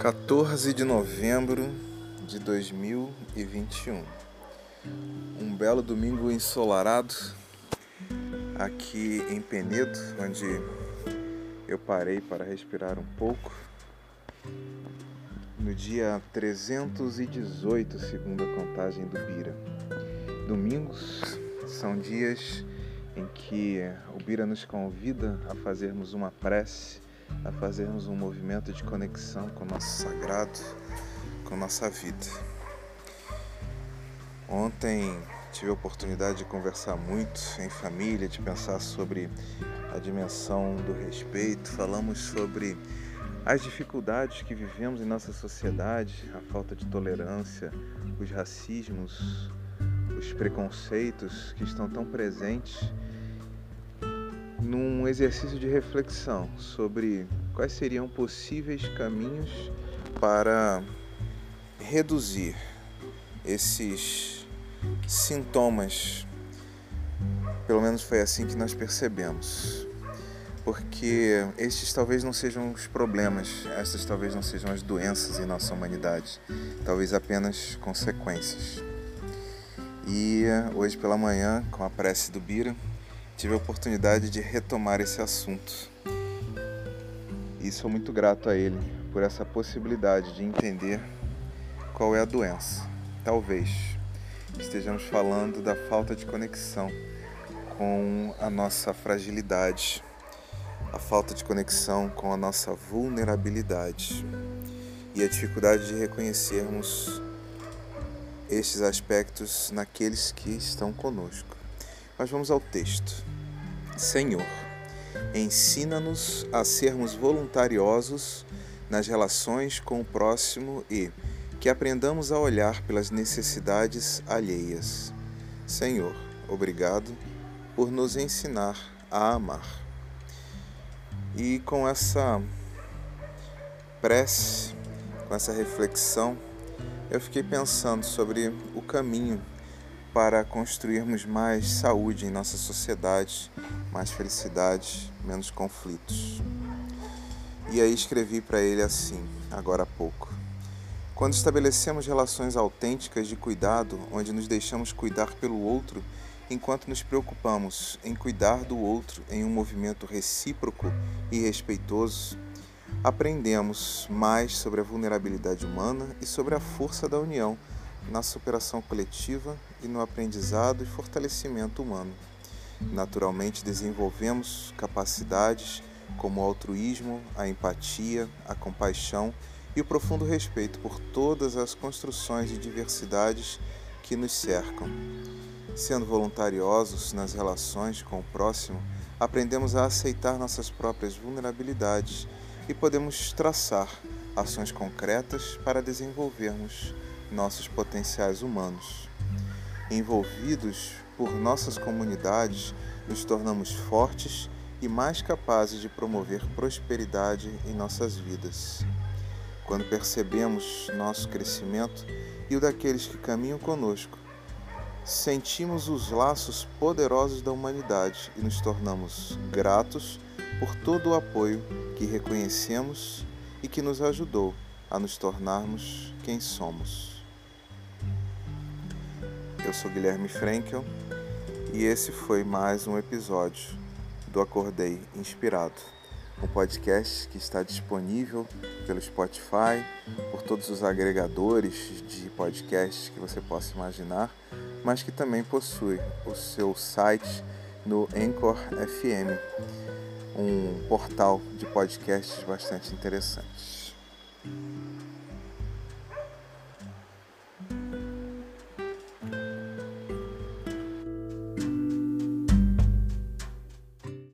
14 de novembro de 2021. Um belo domingo ensolarado aqui em Penedo, onde eu parei para respirar um pouco. No dia 318, segundo a contagem do Bira. Domingos são dias em que o Bira nos convida a fazermos uma prece a fazermos um movimento de conexão com o nosso sagrado, com nossa vida. Ontem tive a oportunidade de conversar muito em família, de pensar sobre a dimensão do respeito, falamos sobre as dificuldades que vivemos em nossa sociedade, a falta de tolerância, os racismos, os preconceitos que estão tão presentes num exercício de reflexão sobre quais seriam possíveis caminhos para reduzir esses sintomas. Pelo menos foi assim que nós percebemos. Porque estes talvez não sejam os problemas, estas talvez não sejam as doenças em nossa humanidade, talvez apenas consequências. E hoje pela manhã, com a prece do Bira, tive a oportunidade de retomar esse assunto. E sou muito grato a ele por essa possibilidade de entender qual é a doença. Talvez estejamos falando da falta de conexão com a nossa fragilidade, a falta de conexão com a nossa vulnerabilidade e a dificuldade de reconhecermos estes aspectos naqueles que estão conosco. Mas vamos ao texto. Senhor, ensina-nos a sermos voluntariosos nas relações com o próximo e que aprendamos a olhar pelas necessidades alheias. Senhor, obrigado por nos ensinar a amar. E com essa prece, com essa reflexão, eu fiquei pensando sobre o caminho para construirmos mais saúde em nossa sociedade, mais felicidade, menos conflitos. E aí escrevi para ele assim, agora há pouco. Quando estabelecemos relações autênticas de cuidado, onde nos deixamos cuidar pelo outro, enquanto nos preocupamos em cuidar do outro em um movimento recíproco e respeitoso, aprendemos mais sobre a vulnerabilidade humana e sobre a força da união na superação coletiva e no aprendizado e fortalecimento humano. Naturalmente, desenvolvemos capacidades como o altruísmo, a empatia, a compaixão e o profundo respeito por todas as construções de diversidades que nos cercam. Sendo voluntariosos nas relações com o próximo, aprendemos a aceitar nossas próprias vulnerabilidades e podemos traçar ações concretas para desenvolvermos nossos potenciais humanos. Envolvidos por nossas comunidades, nos tornamos fortes e mais capazes de promover prosperidade em nossas vidas. Quando percebemos nosso crescimento e o daqueles que caminham conosco, sentimos os laços poderosos da humanidade e nos tornamos gratos por todo o apoio que reconhecemos e que nos ajudou a nos tornarmos quem somos. Eu sou Guilherme Frankel e esse foi mais um episódio do Acordei Inspirado, um podcast que está disponível pelo Spotify, por todos os agregadores de podcasts que você possa imaginar, mas que também possui o seu site no Anchor FM, um portal de podcasts bastante interessante.